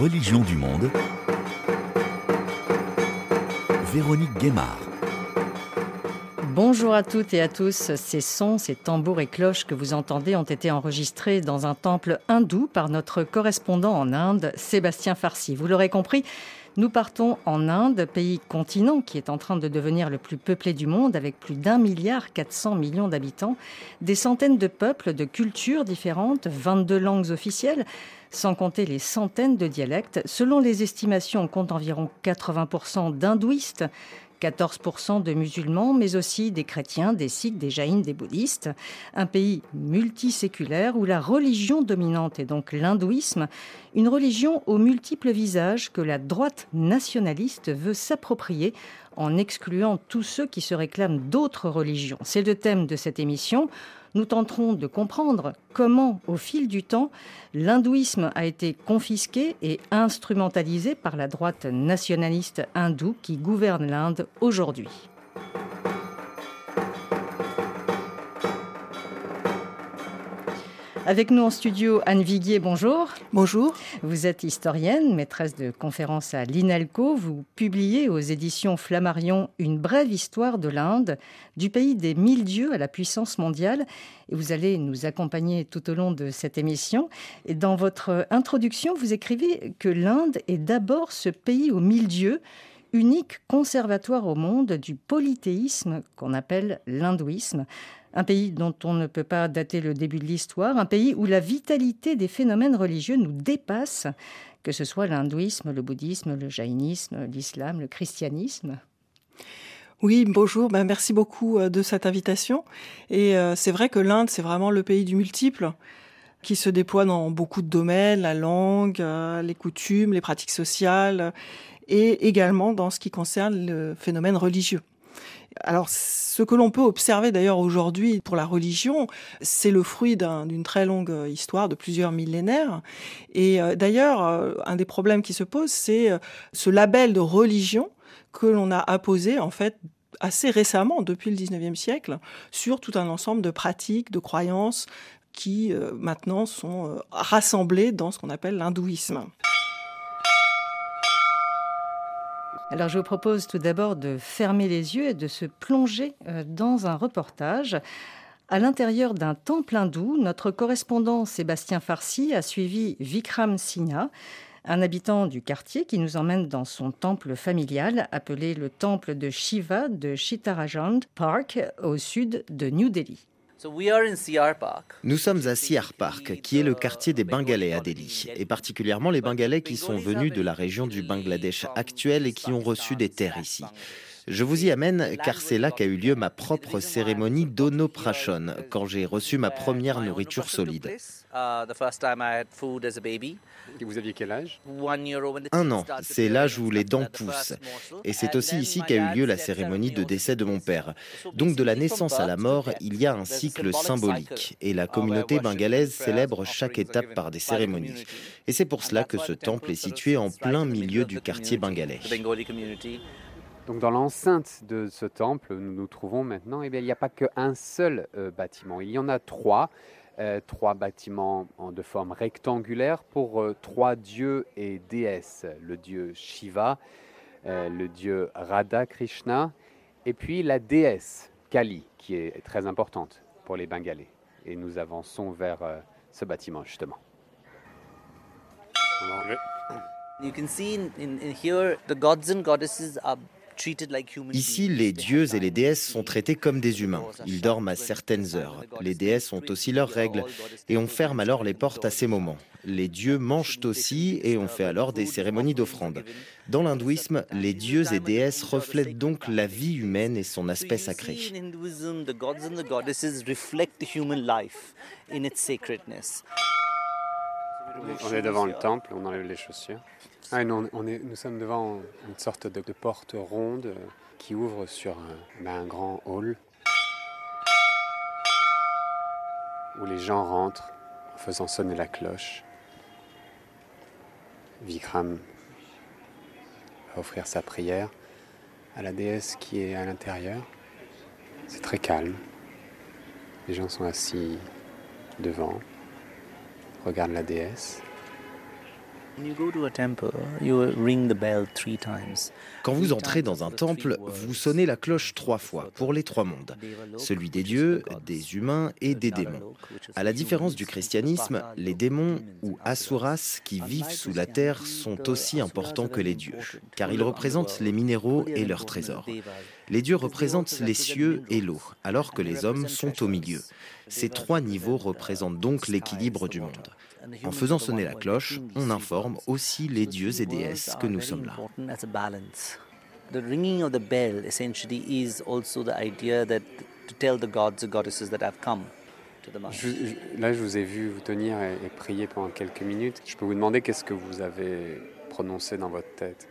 religions du monde. Véronique Guémard. Bonjour à toutes et à tous. Ces sons, ces tambours et cloches que vous entendez ont été enregistrés dans un temple hindou par notre correspondant en Inde, Sébastien Farsi. Vous l'aurez compris, nous partons en Inde, pays continent qui est en train de devenir le plus peuplé du monde avec plus d'un milliard 400 millions d'habitants, des centaines de peuples, de cultures différentes, 22 langues officielles, sans compter les centaines de dialectes. Selon les estimations, on compte environ 80% d'hindouistes 14% de musulmans, mais aussi des chrétiens, des sikhs, des jaïns, des bouddhistes. Un pays multiséculaire où la religion dominante est donc l'hindouisme, une religion aux multiples visages que la droite nationaliste veut s'approprier en excluant tous ceux qui se réclament d'autres religions. C'est le thème de cette émission nous tenterons de comprendre comment, au fil du temps, l'hindouisme a été confisqué et instrumentalisé par la droite nationaliste hindoue qui gouverne l'Inde aujourd'hui. Avec nous en studio, Anne Viguier, bonjour. Bonjour. Vous êtes historienne, maîtresse de conférences à l'INALCO. Vous publiez aux éditions Flammarion une brève histoire de l'Inde, du pays des mille dieux à la puissance mondiale. Et vous allez nous accompagner tout au long de cette émission. Et dans votre introduction, vous écrivez que l'Inde est d'abord ce pays aux mille dieux unique conservatoire au monde du polythéisme qu'on appelle l'hindouisme un pays dont on ne peut pas dater le début de l'histoire, un pays où la vitalité des phénomènes religieux nous dépasse, que ce soit l'hindouisme, le bouddhisme, le jaïnisme, l'islam, le christianisme. Oui, bonjour, ben, merci beaucoup euh, de cette invitation. Et euh, c'est vrai que l'Inde, c'est vraiment le pays du multiple qui se déploie dans beaucoup de domaines, la langue, euh, les coutumes, les pratiques sociales, et également dans ce qui concerne le phénomène religieux. Alors, ce que l'on peut observer d'ailleurs aujourd'hui pour la religion, c'est le fruit d'une très longue histoire de plusieurs millénaires. Et euh, d'ailleurs, euh, un des problèmes qui se pose, c'est euh, ce label de religion que l'on a apposé en fait assez récemment, depuis le 19e siècle, sur tout un ensemble de pratiques, de croyances qui maintenant sont rassemblées dans ce qu'on appelle l'hindouisme. Alors je vous propose tout d'abord de fermer les yeux et de se plonger euh, dans un reportage. À l'intérieur d'un temple hindou, notre correspondant Sébastien Farsi a suivi Vikram Singha, un habitant du quartier qui nous emmène dans son temple familial appelé le temple de Shiva de Chittarajand Park au sud de New Delhi. Nous sommes à Siar Park, qui est le quartier des Bengalais à Delhi, et particulièrement les Bengalais qui sont venus de la région du Bangladesh actuel et qui ont reçu des terres ici. Je vous y amène car c'est là qu'a eu lieu ma propre cérémonie d'Onoprashon, quand j'ai reçu ma première nourriture solide. Vous aviez quel âge? Un an, c'est l'âge où les dents poussent. Et c'est aussi ici qu'a eu lieu la cérémonie de décès de mon père. Donc de la naissance à la mort, il y a un cycle symbolique. Et la communauté bengalaise célèbre chaque étape par des cérémonies. Et c'est pour cela que ce temple est situé en plein milieu du quartier bengalais. Donc dans l'enceinte de ce temple, nous nous trouvons maintenant, eh bien, il n'y a pas qu'un seul euh, bâtiment, il y en a trois. Euh, trois bâtiments en, de forme rectangulaire pour euh, trois dieux et déesses, le dieu Shiva, le dieu Radha Krishna, et puis la déesse Kali, qui est très importante pour les Bengalais. Et nous avançons vers ce bâtiment justement. You can see in, in goddesses are Ici, les dieux et les déesses sont traités comme des humains. Ils dorment à certaines heures. Les déesses ont aussi leurs règles et on ferme alors les portes à ces moments. Les dieux mangent aussi et on fait alors des cérémonies d'offrande. Dans l'hindouisme, les dieux et déesses reflètent donc la vie humaine et son aspect sacré. On est devant le temple, on enlève les chaussures. Ah, nous, on est, nous sommes devant une sorte de, porte ronde euh, qui ouvre sur ben, un, grand hall où les gens rentrent en faisant sonner la cloche. Vikram va offrir sa prière à la déesse qui est à l'intérieur. C'est très calme. Les gens sont assis devant, regardent la déesse. Quand vous entrez dans un temple, vous sonnez la cloche trois fois pour les trois mondes, celui des dieux, des humains et des démons. À la différence du christianisme, les démons ou asuras qui vivent sous la terre sont aussi importants que les dieux, car ils représentent les minéraux et leurs trésors. Les dieux représentent les cieux et l'eau, alors que les hommes sont au milieu. Ces trois niveaux représentent donc l'équilibre du monde. En faisant sonner la cloche, on informe aussi les dieux et déesses que nous sommes là. The ringing of the bell essentially is also the idea that to tell the gods and goddesses that have come. Je, je, là, je vous ai vu vous tenir et, et prier pendant quelques minutes. Je peux vous demander qu'est-ce que vous avez prononcé dans votre tête?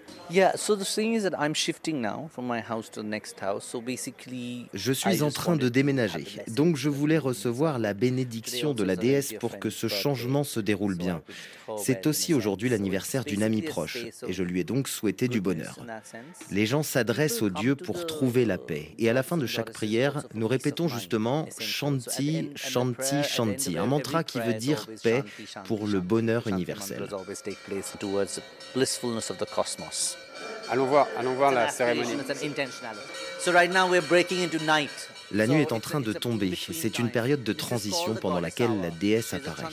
Je suis en train de déménager, donc je voulais recevoir la bénédiction de la déesse pour que ce changement se déroule bien. C'est aussi aujourd'hui l'anniversaire d'une amie proche, et je lui ai donc souhaité du bonheur. Les gens s'adressent au Dieu pour trouver la paix, et à la fin de chaque prière, nous répétons justement Shanti, Shanti, Shanti, un mantra qui veut dire paix pour le bonheur universel. Allons voir, allons voir la cérémonie. La nuit est en train de tomber. C'est une période de transition pendant laquelle la déesse apparaît.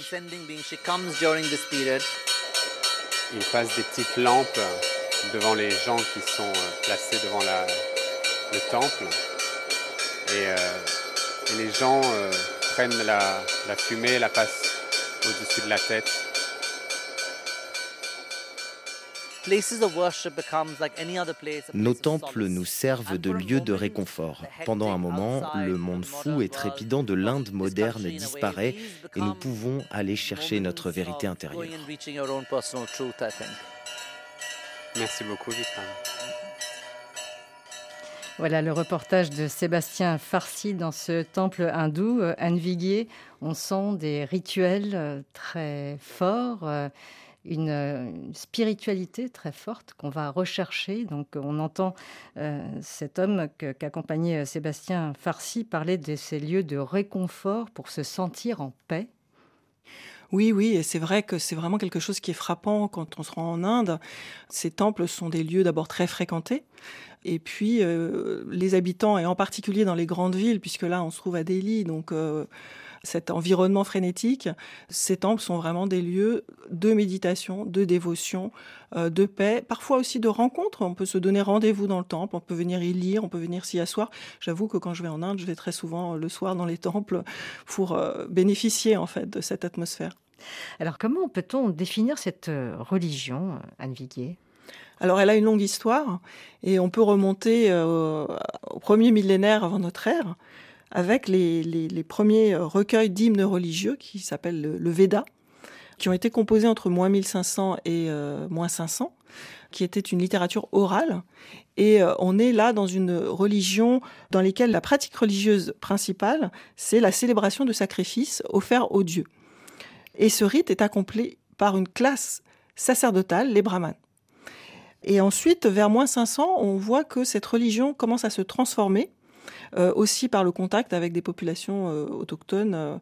Il passe des petites lampes devant les gens qui sont euh, placés devant la, le temple. Et, euh, et les gens euh, prennent la, la fumée, la passent au-dessus de la tête. Nos temples nous servent de lieu de réconfort. Pendant un moment, le monde fou et trépidant de l'Inde moderne disparaît et nous pouvons aller chercher notre vérité intérieure. Merci beaucoup, Vikram. Voilà le reportage de Sébastien Farsi dans ce temple hindou. Anne Viguier, on sent des rituels euh, très forts. Euh, une, spiritualité très forte qu'on va rechercher. Donc on entend euh, cet homme qu'accompagnait Sébastien Farsi parler de ces lieux de réconfort pour se sentir en paix. Oui, oui, et c'est vrai que c'est vraiment quelque chose qui est frappant quand on se rend en Inde. Ces temples sont des lieux d'abord très fréquentés. Et puis, euh, les habitants, et en particulier dans les grandes villes, puisque là, on se trouve à Delhi, donc euh, cet environnement frénétique, ces temples sont vraiment des lieux de méditation, de dévotion, euh, de paix, parfois aussi de rencontres. On peut se donner rendez-vous dans le temple, on peut venir y lire, on peut venir s'y asseoir. J'avoue que quand je vais en Inde, je vais très souvent euh, le soir dans les temples pour euh, bénéficier en fait de cette atmosphère. Alors comment peut-on définir cette religion, Anne Viguier? Alors elle a une longue histoire et on peut remonter au premier millénaire avant notre ère avec les, premiers euh, recueils d'hymnes religieux qui s'appellent le, Veda, qui ont été composés entre moins 1500 et euh, moins 500, qui était une littérature orale. Et euh, on est là dans une religion dans laquelle la pratique religieuse principale, c'est la célébration de sacrifices offerts aux dieux. Et ce rite est accompli par une classe sacerdotale, les brahmanes. Et ensuite, vers moins 500, on voit que cette religion commence à se transformer euh, aussi par le contact avec des populations euh, autochtones euh,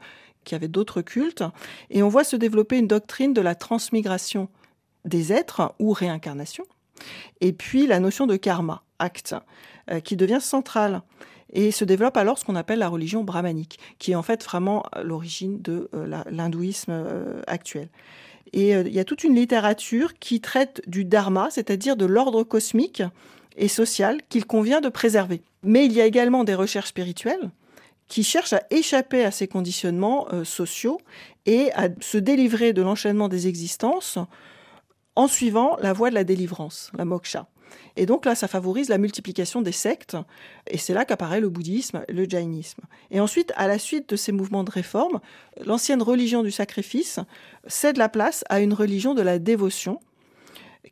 qui avaient d'autres cultes. Et on voit se développer une doctrine de la transmigration des êtres ou réincarnation. Et puis la notion de karma, acte, qui devient centrale. Et se développe alors ce qu'on appelle la religion brahmanique, qui est en fait vraiment l'origine de l'hindouisme actuel. Et il y a toute une littérature qui traite du dharma, c'est-à-dire de l'ordre cosmique et social qu'il convient de préserver. Mais il y a également des recherches spirituelles qui cherchent à échapper à ces conditionnements euh, sociaux et à se délivrer de l'enchaînement des existences en suivant la voie de la délivrance, la moksha. Et donc là, ça favorise la multiplication des sectes, et c'est là qu'apparaît le bouddhisme, le jainisme. Et ensuite, à la suite de ces mouvements de réforme, l'ancienne religion du sacrifice cède la place à une religion de la dévotion,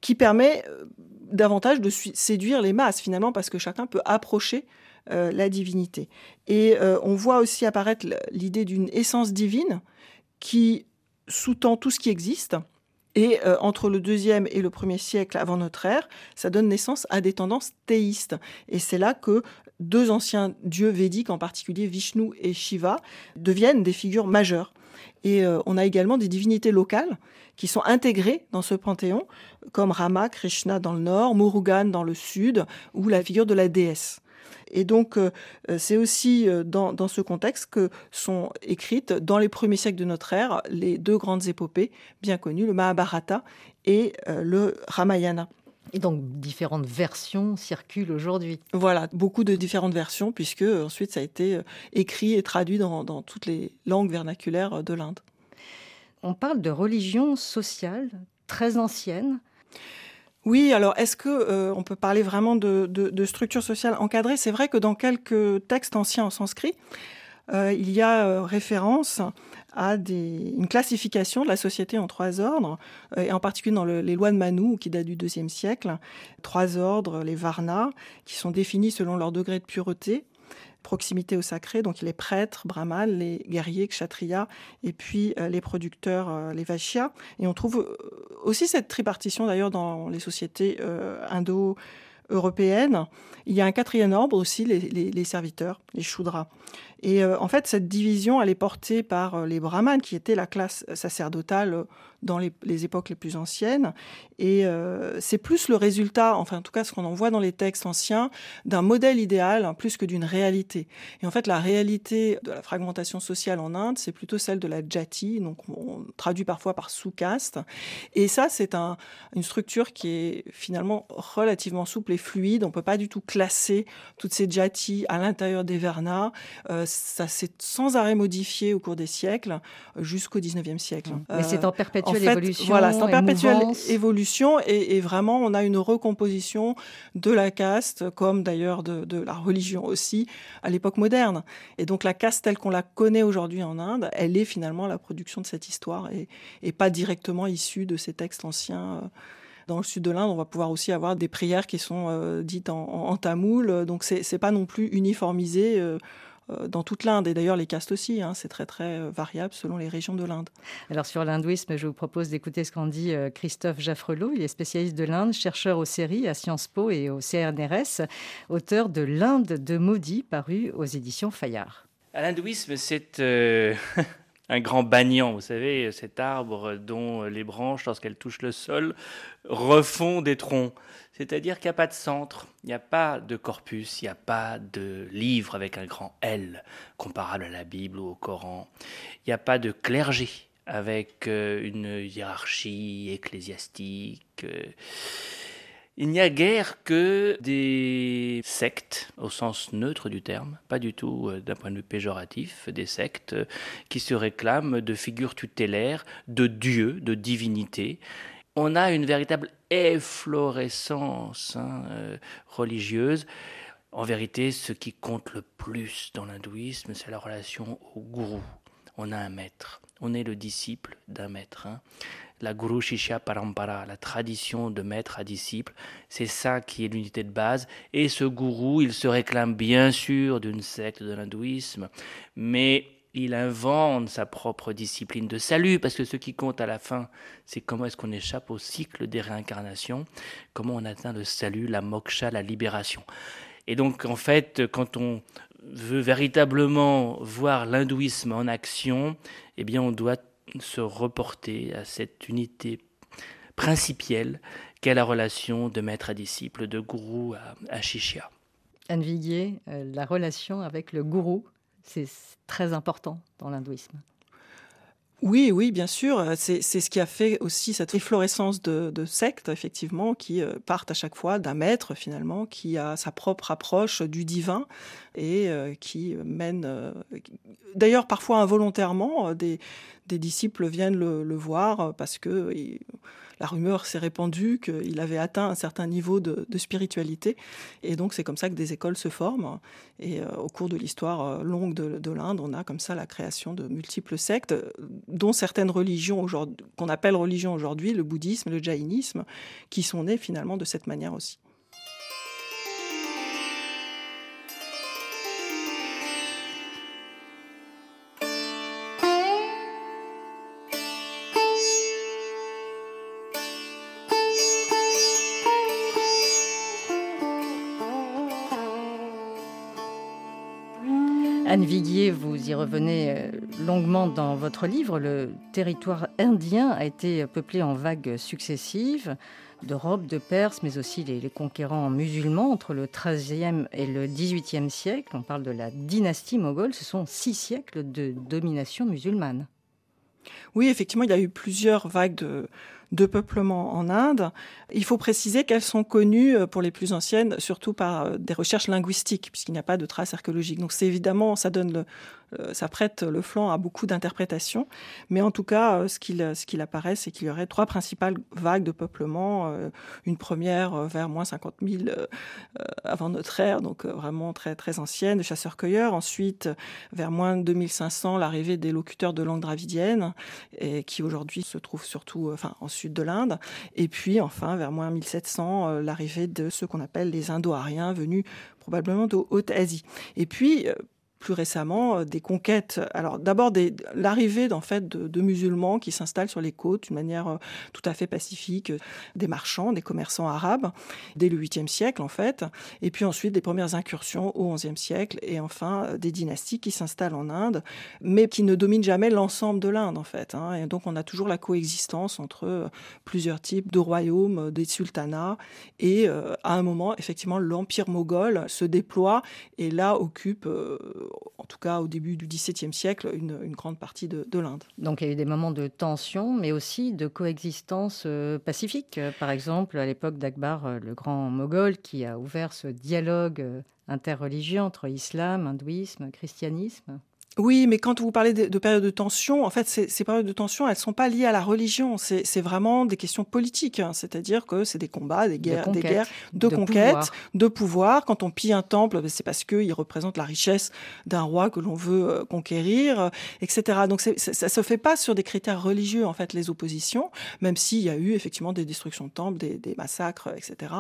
qui permet euh, davantage de séduire les masses finalement parce que chacun peut approcher euh, la divinité. Et euh, on voit aussi apparaître l'idée d'une essence divine qui sous-tend tout ce qui existe. Et euh, entre le deuxième et le premier siècle avant notre ère, ça donne naissance à des tendances théistes. Et c'est là que deux anciens dieux védiques, en particulier Vishnu et Shiva, deviennent des figures majeures. Et euh, on a également des divinités locales qui sont intégrées dans ce panthéon, comme Rama, Krishna dans le nord, Murugan dans le sud, ou la figure de la déesse. Et donc, euh, c'est aussi euh, dans, ce contexte que sont écrites, dans les premiers siècles de notre ère, les deux grandes épopées bien connues, le Mahabharata et le Ramayana. Et donc différentes versions circulent aujourd'hui. Voilà, beaucoup de différentes versions, puisque ensuite ça a été euh, écrit et traduit dans, dans toutes les langues vernaculaires de l'Inde. On parle de religion sociale très ancienne. Oui, alors est-ce que euh, on peut parler vraiment de, de, de structure sociale encadrée? C'est vrai que dans quelques textes anciens en sanskrit, euh, il y a euh, référence à une classification de la société en trois ordres, euh, et en particulier dans le, les lois de Manu, qui datent du deuxième siècle, trois ordres, les Varnas, qui sont définis selon leur degré de pureté, proximité au sacré, donc les prêtres, brahmanes, les guerriers, kshatriyas, et puis euh, les producteurs, euh, les vaishyas. Et on trouve aussi cette tripartition d'ailleurs dans les sociétés euh, indo-européennes. Il y a un quatrième ordre aussi, les, les, les serviteurs, les shudras. Et euh, en fait, cette division, elle est portée par euh, les brahmanes, qui étaient la classe sacerdotale euh, dans les, époques les plus anciennes. Et c'est plus le résultat, enfin en tout cas ce qu'on en voit dans les textes anciens, d'un modèle idéal hein, plus que d'une réalité. Et en fait, la réalité de la fragmentation sociale en Inde, c'est plutôt celle de la jati, donc on traduit parfois par sous-caste. Et ça, c'est un, une structure qui est finalement relativement souple et fluide. On peut pas du tout classer toutes ces jati à l'intérieur des vernas. Ça s'est sans arrêt modifié au cours des siècles jusqu'au 19e siècle. Mais c'est en perpétuelle en fait, évolution. Voilà, c'est en perpétuelle mouvance. évolution et, et, vraiment on a une recomposition de la caste, comme d'ailleurs de, de, la religion aussi, à l'époque moderne. Et donc la caste telle qu'on la connaît aujourd'hui en Inde, elle est finalement la production de cette histoire et, et pas directement issue de ces textes anciens. Dans le sud de l'Inde, on va pouvoir aussi avoir des prières qui sont euh, dites en, en, en tamoul, donc c'est pas non plus uniformisé. Euh, dans toute l'Inde et d'ailleurs les castes aussi. Hein, c'est très très variable selon les régions de l'Inde. Alors sur l'hindouisme, je vous propose d'écouter ce qu'en dit Christophe Jaffrelot. Il est spécialiste de l'Inde, chercheur aux séries à Sciences Po et au CNRS, auteur de L'Inde de Maudit, paru aux éditions Fayard. L'hindouisme, c'est euh, un grand banyan, vous savez, cet arbre dont les branches, lorsqu'elles touchent le sol, refont des troncs. C'est-à-dire qu'il n'y a pas de centre, il n'y a pas de corpus, il n'y a pas de livre avec un grand L, comparable à la Bible ou au Coran. Il n'y a pas de clergé avec une hiérarchie ecclésiastique. Il n'y a guère que des sectes, au sens neutre du terme, pas du tout d'un point de vue péjoratif, des sectes qui se réclament de figures tutélaires, de dieux, de divinités. On a une véritable efflorescence hein, euh, religieuse. En vérité, ce qui compte le plus dans l'hindouisme, c'est la relation au gourou. On a un maître, on est le disciple d'un maître. Hein. La Guru Shishya Parampara, la tradition de maître à disciple, c'est ça qui est l'unité de base. Et ce gourou, il se réclame bien sûr d'une secte de l'hindouisme, mais il invente sa propre discipline de salut, parce que ce qui compte à la fin, c'est comment est-ce qu'on échappe au cycle des réincarnations, comment on atteint le salut, la moksha, la libération. Et donc, en fait, quand on veut véritablement voir l'hindouisme en action, eh bien, on doit se reporter à cette unité principielle qu'est la relation de maître à disciple, de gourou à, à shishya. Anne Viguier, euh, la relation avec le gourou, c'est très important dans l'hindouisme. Oui, oui, bien sûr. C'est ce qui a fait aussi cette efflorescence de, de sectes, effectivement, qui euh, partent à chaque fois d'un maître, finalement, qui a sa propre approche du divin et euh, qui mène, euh, d'ailleurs parfois involontairement, des, des disciples viennent le, le voir parce que la rumeur s'est répandue qu'il avait atteint un certain niveau de, spiritualité. Et donc, c'est comme ça que des écoles se forment. Et euh, au cours de l'histoire euh, longue de, de l'Inde, on a comme ça la création de multiples sectes, dont certaines religions qu'on appelle religions aujourd'hui, le bouddhisme, le jaïnisme, qui sont nées finalement de cette manière aussi. Anne Viguier, vous y revenez euh, longuement dans votre livre. Le territoire indien a été peuplé en vagues successives d'Europe, de Perse, mais aussi les, conquérants musulmans entre le XIIIe et le XVIIIe siècle. On parle de la dynastie moghole. Ce sont six siècles de domination musulmane. Oui, effectivement, il y a eu plusieurs vagues de, de peuplement en Inde. Il faut préciser qu'elles sont connues euh, pour les plus anciennes, surtout par euh, des recherches linguistiques, puisqu'il n'y a pas de traces archéologiques. Donc c'est évidemment, ça euh, prête le flanc à beaucoup d'interprétations. Mais en tout cas, ce qu'il apparaît, c'est qu'il y aurait trois principales vagues de peuplement. Une première vers moins 50 000 avant notre ère, donc vraiment très très ancienne, de chasseurs-cueilleurs. Ensuite, vers moins 2500, l'arrivée des locuteurs de langue dravidienne, qui aujourd'hui se trouvent surtout enfin, en sud de l'Inde. Et puis enfin, vers moins 1700, l'arrivée de ceux qu'on appelle les Indo-Ariens venus probablement de Haute-Asie. Et puis, plus récemment euh, des conquêtes. Alors d'abord l'arrivée fait de, musulmans qui s'installent sur les côtes d'une manière euh, tout à fait pacifique, euh, des marchands, des commerçants arabes dès le 8e siècle en fait, et puis ensuite des premières incursions au 11e siècle et enfin des dynasties qui s'installent en Inde, mais qui ne dominent jamais l'ensemble de l'Inde en fait. Hein. Et donc on a toujours la coexistence entre plusieurs types de royaumes, des sultanats et à un moment effectivement l'empire moghol se déploie et là occupe en tout cas au début du XVIIe siècle, une, grande partie de, l'Inde. Donc il y a eu des moments de tension, mais aussi de coexistence euh, pacifique. Par exemple, à l'époque d'Akbar, euh, le grand moghol, qui a ouvert ce dialogue euh, interreligieux entre islam, hindouisme, christianisme. Oui, mais quand vous parlez de, de périodes de tension, en fait, ces, ces, périodes de tension, elles sont pas liées à la religion. C'est vraiment des questions politiques. Hein. C'est-à-dire que c'est des combats, des guerres, de des guerres de, conquête, de pouvoir. Quand on pille un temple, ben, c'est parce qu'il représente la richesse d'un roi que l'on veut euh, conquérir, euh, etc. Donc ça, ça se fait pas sur des critères religieux, en fait, les oppositions, même s'il y a eu effectivement des destructions de temples, des, des massacres, etc.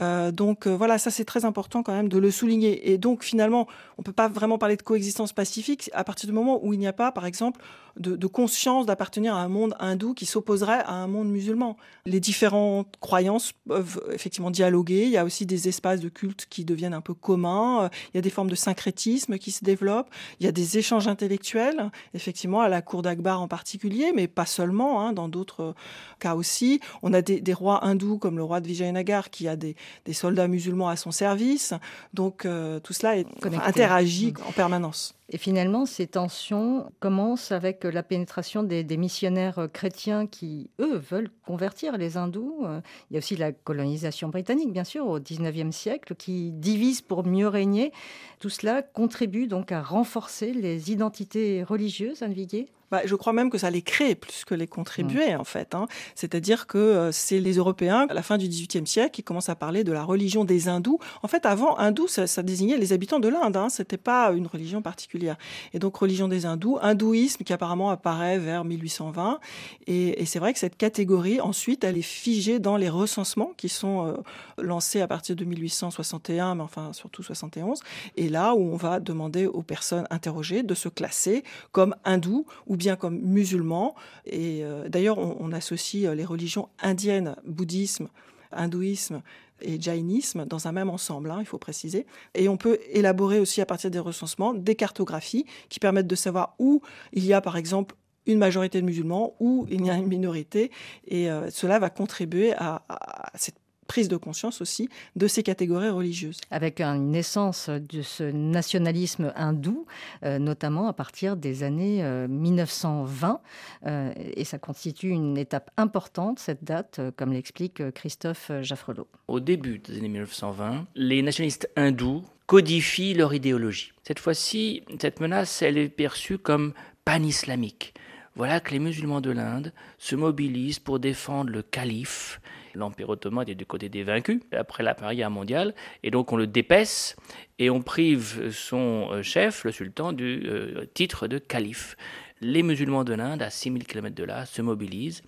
Euh, donc euh, voilà, ça c'est très important quand même de le souligner. Et donc finalement, on peut pas vraiment parler de coexistence pacifique à partir du moment où il n'y a pas, par exemple, de, conscience d'appartenir à un monde hindou qui s'opposerait à un monde musulman. Les différentes croyances peuvent effectivement dialoguer. Il y a aussi des espaces de culte qui deviennent un peu communs. Il y a des formes de syncrétisme qui se développent. Il y a des échanges intellectuels, effectivement, à la cour d'Akbar en particulier, mais pas seulement, hein, dans d'autres cas aussi. On a des, rois hindous comme le roi de Vijayanagar qui a des, soldats musulmans à son service. Donc euh, tout cela est, interagit en permanence. Et finalement, ces tensions commencent avec la pénétration des, missionnaires chrétiens qui, eux, veulent convertir les hindous. Il y a aussi la colonisation britannique, bien sûr, au XIXe siècle, qui divise pour mieux régner. Tout cela contribue donc à renforcer les identités religieuses, Anne Viguier? Bah, je crois même que ça les crée plus que les contribuer, mm. en fait. Hein. C'est-à-dire que euh, c'est les Européens, à la fin du XVIIIe siècle, qui commencent à parler de la religion des hindous. En fait, avant, hindou, ça, ça désignait les habitants de l'Inde. Hein. C'était pas une religion particulière. Et donc, religion des hindous, hindouisme qui apparemment apparaît vers 1820. Et, et c'est vrai que cette catégorie, ensuite, elle est figée dans les recensements qui sont euh, lancés à partir de 1861, mais enfin surtout 71. Et là où on va demander aux personnes interrogées de se classer comme hindous ou bien comme musulmans. Et euh, d'ailleurs, on, associe euh, les religions indiennes, bouddhisme, hindouisme et jainisme dans un même ensemble, hein, il faut préciser. Et on peut élaborer aussi à partir des recensements des cartographies qui permettent de savoir où il y a par exemple une majorité de musulmans, où il y a une minorité, et euh, cela va contribuer à, à cette prise de conscience aussi de ces catégories religieuses. Avec une naissance de ce nationalisme hindou, euh, notamment à partir des années 1920, euh, euh, et ça constitue une étape importante, cette date, comme l'explique Christophe Jaffrelot. Au début des années 1920, les nationalistes hindous codifient leur idéologie. Cette fois-ci, cette menace, elle est perçue comme pan-islamique. Voilà que les musulmans de l'Inde se mobilisent pour défendre le calife L'Empire ottoman était du côté des vaincus après la Première Guerre mondiale, et donc on le dépaisse et on prive son euh, chef, le sultan, du euh, titre de calife. Les musulmans de l'Inde, à 6000 km de là, se mobilisent.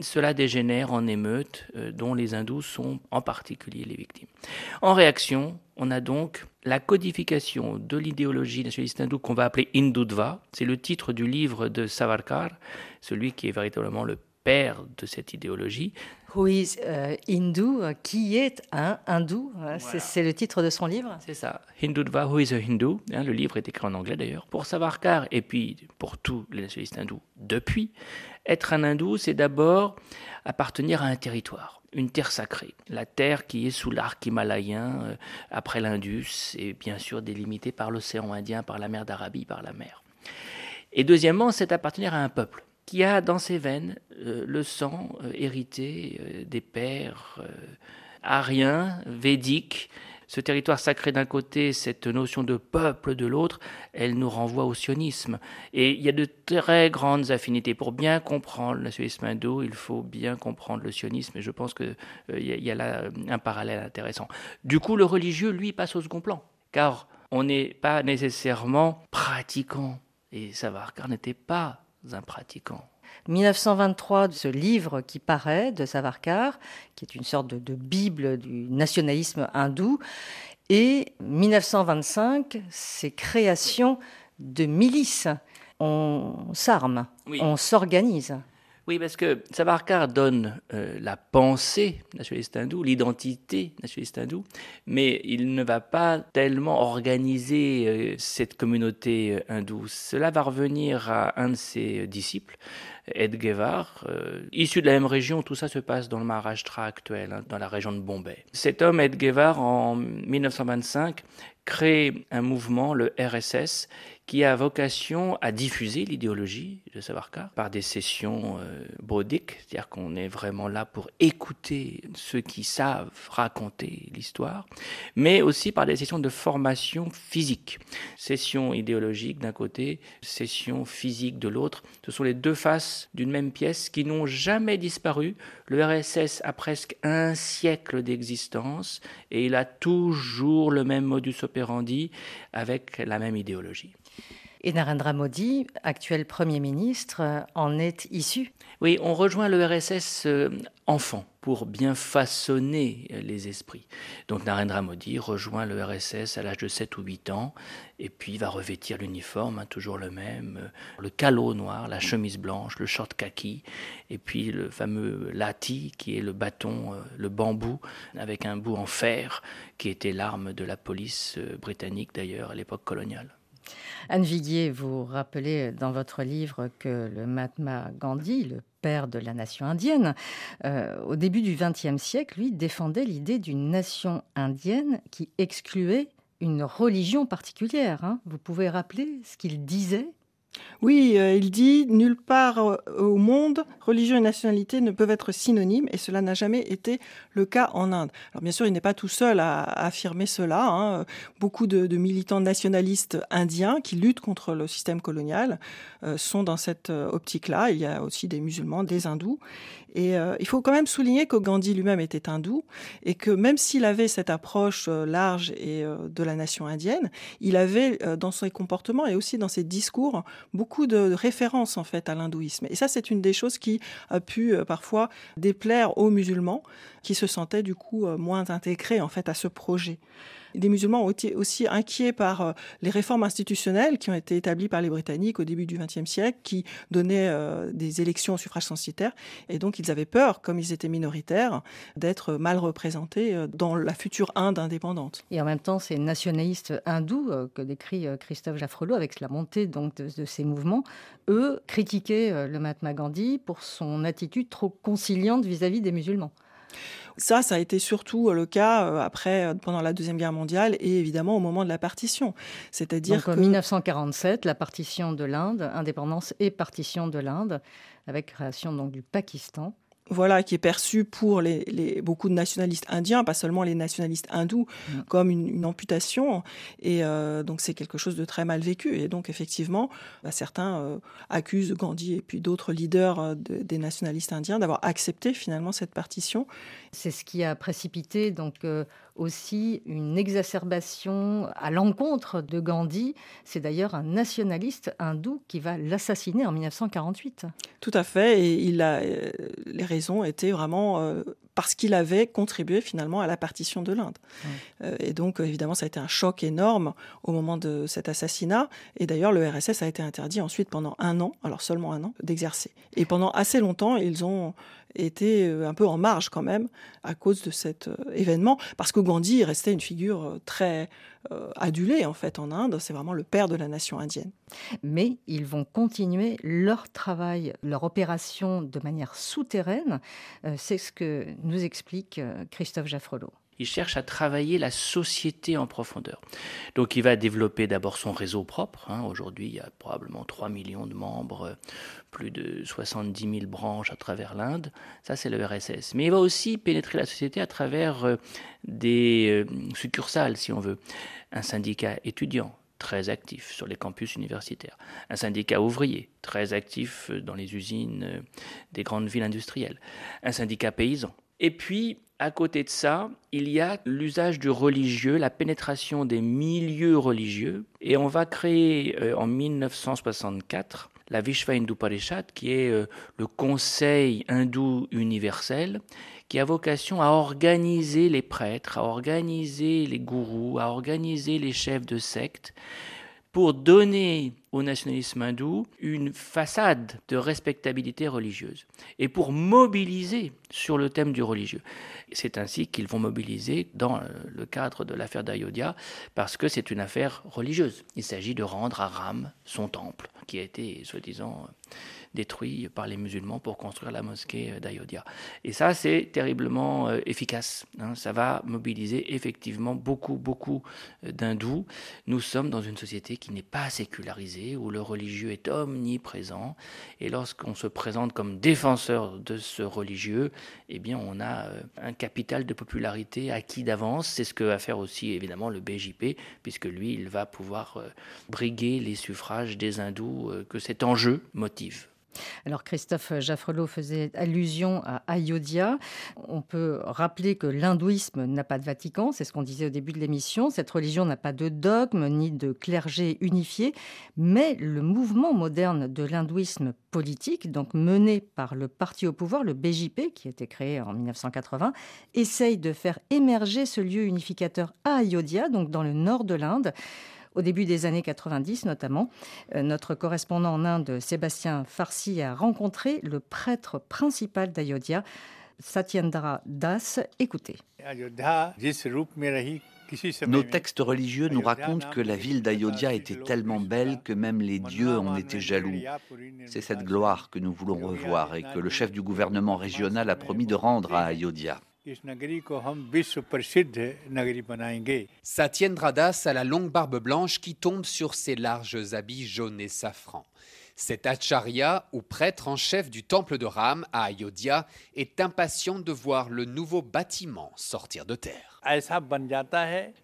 Cela dégénère en émeutes euh, dont les hindous sont en particulier les victimes. En réaction, on a donc la codification de l'idéologie nationaliste hindoue qu'on va appeler Hindutva. C'est le titre du livre de Savarkar, celui qui est véritablement le père de cette idéologie. Who is uh, Hindu Qui est un hindou C'est le titre de son livre C'est ça. Hindutva, Who is a Hindu hein, Le livre est écrit en anglais d'ailleurs. Pour Savarkar, et puis pour tous les nationalistes hindous depuis, être un hindou, c'est d'abord appartenir à un territoire une terre sacrée, la terre qui est sous l'arc himalayen, euh, après l'Indus, et bien sûr délimitée par l'océan Indien, par la mer d'Arabie, par la mer. Et deuxièmement, c'est appartenir à un peuple qui a dans ses veines euh, le sang euh, hérité euh, des pères ariens, védiques. Ce territoire sacré d'un côté, cette notion de peuple de l'autre, elle nous renvoie au sionisme. Et il y a de très grandes affinités. Pour bien comprendre le nationalisme hindou, il faut bien comprendre le sionisme. Et je pense qu'il y, a là un parallèle intéressant. Du coup, le religieux, lui, passe au second plan. Car on n'est pas nécessairement pratiquant et Savarkar n'était pas un pratiquant. 1923, ce livre qui paraît de Savarkar, qui est une sorte de, bible du nationalisme hindou, et 1925, ces créations de milices. On s'arme, on s'organise. Oui, parce que Savarkar donne euh, la pensée nationaliste hindoue, l'identité nationaliste hindoue, mais il ne va pas tellement organiser euh, cette communauté euh, hindoue. Cela va revenir à un de ses disciples, Ed Gevar, issu de la même région, tout ça se passe dans le Maharashtra actuel, hein, dans la région de Bombay. Cet homme, Ed Gevar, en 1925, crée un mouvement, le RSS, qui a vocation à diffuser l'idéologie de Savarkar par des sessions euh, bouddhiques, c'est-à-dire qu'on est vraiment là pour écouter ceux qui savent raconter l'histoire, mais aussi par des sessions de formation physique. Session idéologique d'un côté, session physique de l'autre. Ce sont les deux faces d'une même pièce qui n'ont jamais disparu. Le RSS a presque un siècle d'existence et il a toujours le même modus operandi avec la même idéologie. Et Narendra Modi, actuel Premier ministre, en est issu Oui, on rejoint le RSS euh, enfant pour bien façonner les esprits. Donc Narendra Modi rejoint le RSS à l'âge de 7 ou 8 ans et puis va revêtir l'uniforme, hein, toujours le même, euh, le calot noir, la chemise blanche, le short kaki et puis le fameux lati qui est le bâton, euh, le bambou avec un bout en fer qui était l'arme de la police britannique d'ailleurs à l'époque coloniale. Anne Viguier, vous rappelez dans votre livre que le Mahatma Gandhi, le père de la nation indienne, euh, au début du XXe siècle, lui, défendait l'idée d'une nation indienne qui excluait une religion particulière. Hein. Vous pouvez rappeler ce qu'il disait? Oui, euh, il dit nulle part euh, au monde, religion et nationalité ne peuvent être synonymes, et cela n'a jamais été le cas en Inde. Alors bien sûr, il n'est pas tout seul à, affirmer cela. Hein. Beaucoup de, militants nationalistes indiens qui luttent contre le système colonial euh, sont dans cette optique-là. Il y a aussi des musulmans, des hindous, et il faut quand même souligner que Gandhi lui-même était hindou, et que même s'il avait cette approche large et de la nation indienne, il avait dans ses comportements et aussi dans ses discours beaucoup de références en fait à l'hindouisme. Et ça, c'est une des choses qui a pu euh, parfois déplaire aux musulmans qui se sentaient du coup euh, moins intégrés en fait à ce projet. Des musulmans ont été aussi inquiets par euh, les réformes institutionnelles qui ont été établies par les Britanniques au début du XXe siècle, qui donnaient euh, des élections au suffrage censitaire. Et donc, ils avaient peur, comme ils étaient minoritaires, d'être mal représentés euh, dans la future Inde indépendante. Et en même temps, ces nationalistes hindous que décrit Christophe Jaffrelot avec la montée donc de, ces mouvements, eux critiquaient le Mahatma Gandhi pour son attitude trop conciliante vis à -vis des musulmans. Ça, ça a été surtout euh, le cas euh, après, euh, pendant la Deuxième Guerre mondiale et évidemment au moment de la partition. C'est-à-dire que... 1947, la partition de l'Inde, indépendance et partition de l'Inde, avec création donc du Pakistan voilà, qui est perçu pour les, beaucoup de nationalistes indiens, pas seulement les nationalistes hindous, mm. comme une, amputation. Et euh, donc c'est quelque chose de très mal vécu. Et donc effectivement, bah, certains euh, accusent Gandhi et puis d'autres leaders euh, des nationalistes indiens d'avoir accepté finalement cette partition. C'est ce qui a précipité donc aussi une exacerbation à l'encontre de Gandhi. C'est d'ailleurs un nationaliste hindou qui va l'assassiner en 1948. Tout à fait, et il a, les raisons étaient vraiment euh, parce qu'il avait contribué finalement à la partition de l'Inde. Euh, et donc, évidemment, ça a été un choc énorme au moment de cet assassinat. Et d'ailleurs, le RSS a été interdit ensuite pendant un an, alors seulement un an, d'exercer. Et pendant assez longtemps, ils ont été euh, un peu en marge quand même à cause de cet euh, événement, parce que Gandhi restait une figure euh, très adulée en fait en Inde, c'est vraiment le père de la nation indienne. Mais ils vont continuer leur travail, leur opération de manière souterraine, c'est ce que nous explique Christophe Jaffrelot. Il cherche à travailler la société en profondeur. Donc il va développer d'abord son réseau propre. Hein. Aujourd'hui, il y a probablement 3 millions de membres, plus de 70 000 branches à travers l'Inde. Ça, c'est le RSS. Mais il va aussi pénétrer la société à travers euh, des euh, succursales, si on veut. Un syndicat étudiant, très actif sur les campus universitaires. Un syndicat ouvrier, très actif dans les usines euh, des grandes villes industrielles. Un syndicat paysan. Et puis, à côté de ça, il y a l'usage du religieux, la pénétration des milieux religieux. Et on va créer euh, en 1964 la Vishva Hindu Parishad, qui est euh, le Conseil hindou universel, qui a vocation à organiser les prêtres, à organiser les gourous, à organiser les chefs de secte, pour donner au nationalisme hindou une façade de respectabilité religieuse et pour mobiliser sur le thème du religieux. C'est ainsi qu'ils vont mobiliser dans euh, le cadre de l'affaire d'Ayodhya parce que c'est une affaire religieuse. Il s'agit de rendre à Ram son temple qui a été, soi-disant, détruit par les musulmans pour construire la mosquée d'Ayodhya. Et ça, c'est terriblement euh, efficace. Hein. Ça va mobiliser effectivement beaucoup, beaucoup euh, d'hindous. Nous sommes dans une société qui n'est pas sécularisée, où le religieux est omniprésent. Et lorsqu'on se présente comme défenseur de ce religieux, eh bien, on a euh, un capital de popularité acquis d'avance. C'est ce que va faire aussi, évidemment, le BJP, puisque lui, il va pouvoir briguer les suffrages des hindous que cet enjeu motive. Alors Christophe Jaffrelot faisait allusion à Ayodhya. On peut rappeler que l'hindouisme n'a pas de Vatican, c'est ce qu'on disait au début de l'émission. Cette religion n'a pas de dogme ni de clergé unifié, mais le mouvement moderne de l'hindouisme politique, donc mené par le parti au pouvoir, le BJP, qui a été créé en 1980, essaye de faire émerger ce lieu unificateur à Ayodhya, donc dans le nord de l'Inde au début des années 90 notamment. Euh, notre correspondant en Inde, Sébastien Farsi, a rencontré le prêtre principal d'Ayodhya, Satyendra Das. Écoutez. Nos textes religieux nous racontent que la ville d'Ayodhya était tellement belle que même les dieux en étaient jaloux. C'est cette gloire que nous voulons revoir et que le chef du gouvernement régional a promis de rendre à Ayodhya. Satyendra Das a la longue barbe blanche qui tombe sur ses larges habits jaunes et safran. Cet acharya, ou prêtre en chef du temple de Ram à Ayodhya, est impatient de voir le nouveau bâtiment sortir de terre.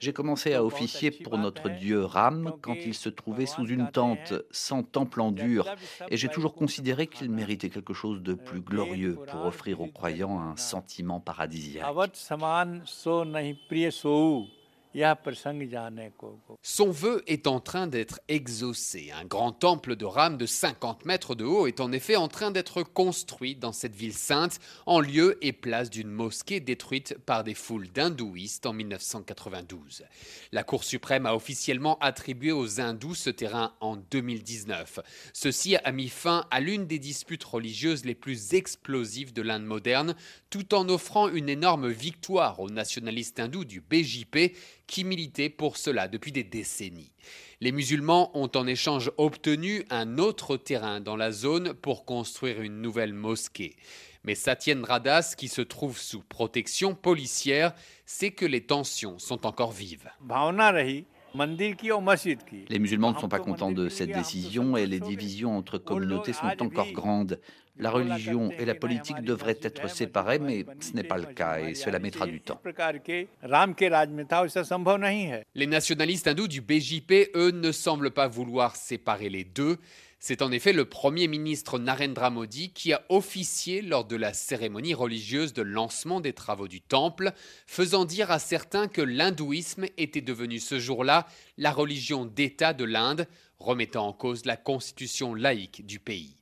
J'ai commencé à officier pour notre dieu Ram quand il se trouvait sous une tente sans temple en dur, et j'ai toujours considéré qu'il méritait quelque chose de plus glorieux pour offrir aux croyants un sentiment paradisiaque. Son vœu est en train d'être exaucé. Un grand temple de rame de 50 mètres de haut est en effet en train d'être construit dans cette ville sainte, en lieu et place d'une mosquée détruite par des foules d'hindouistes en 1992. La Cour suprême a officiellement attribué aux hindous ce terrain en 2019. Ceci a mis fin à l'une des disputes religieuses les plus explosives de l'Inde moderne, tout en offrant une énorme victoire aux nationalistes hindous du BJP qui militaient pour cela depuis des décennies. Les musulmans ont en échange obtenu un autre terrain dans la zone pour construire une nouvelle mosquée. Mais Satyen Radas, qui se trouve sous protection policière, sait que les tensions sont encore vives. Les musulmans ne sont pas contents de cette décision et les divisions entre communautés sont encore grandes. La religion et la politique devraient être séparées, mais ce n'est pas le cas et cela mettra du temps. Les nationalistes hindous du BJP, eux, ne semblent pas vouloir séparer les deux. C'est en effet le Premier ministre Narendra Modi qui a officié lors de la cérémonie religieuse de lancement des travaux du temple, faisant dire à certains que l'hindouisme était devenu ce jour-là la religion d'État de l'Inde, remettant en cause la constitution laïque du pays.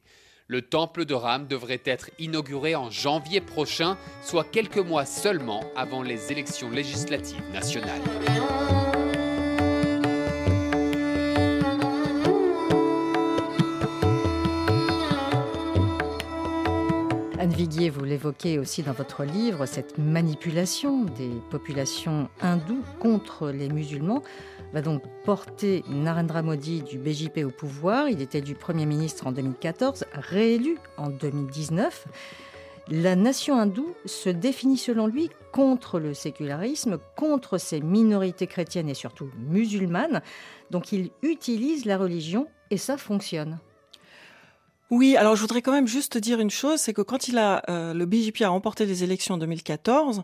Le temple de Ram devrait être inauguré en janvier prochain, soit quelques mois seulement avant les élections législatives nationales. Anne Viguier, vous l'évoquez aussi dans votre livre, cette manipulation des populations hindoues contre les musulmans va donc porter Narendra Modi du BJP au pouvoir. Il était élu Premier ministre en 2014, réélu en 2019. La nation hindoue se définit selon lui contre le sécularisme, contre ses minorités chrétiennes et surtout musulmanes. Donc il utilise la religion et ça fonctionne. Oui, alors je voudrais quand même juste dire une chose, c'est que quand il a euh, le BJP a remporté les élections en 2014,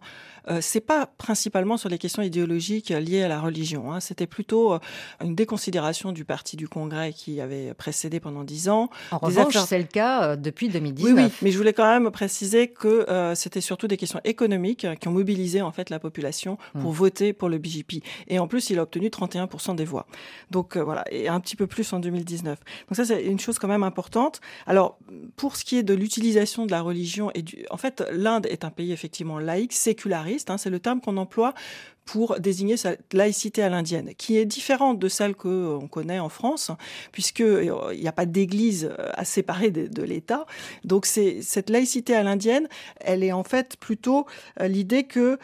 euh, c'est pas principalement sur les questions idéologiques liées à la religion. Hein. C'était plutôt euh, une déconsidération du parti du Congrès qui avait précédé pendant dix ans. En revanche, c'est le cas depuis 2019. Oui, oui, mais je voulais quand même préciser que c'était surtout des questions économiques qui ont mobilisé en fait la population pour hmm. voter pour le BJP. Et en plus, il a obtenu 31% des voix. Donc voilà, et un petit peu plus en 2019. Donc ça, c'est une chose quand même importante. Alors, pour ce qui est de l'utilisation de la religion, et du... en fait, l'Inde est un pays effectivement laïque, séculariste, hein, c'est le terme qu'on emploie pour désigner sa laïcité à l'indienne, qui est différente de celle qu'on connaît en France, puisqu'il euh, n'y a pas d'église euh, à séparer de, l'État. Donc cette laïcité à l'indienne, elle est en fait plutôt euh, l'idée que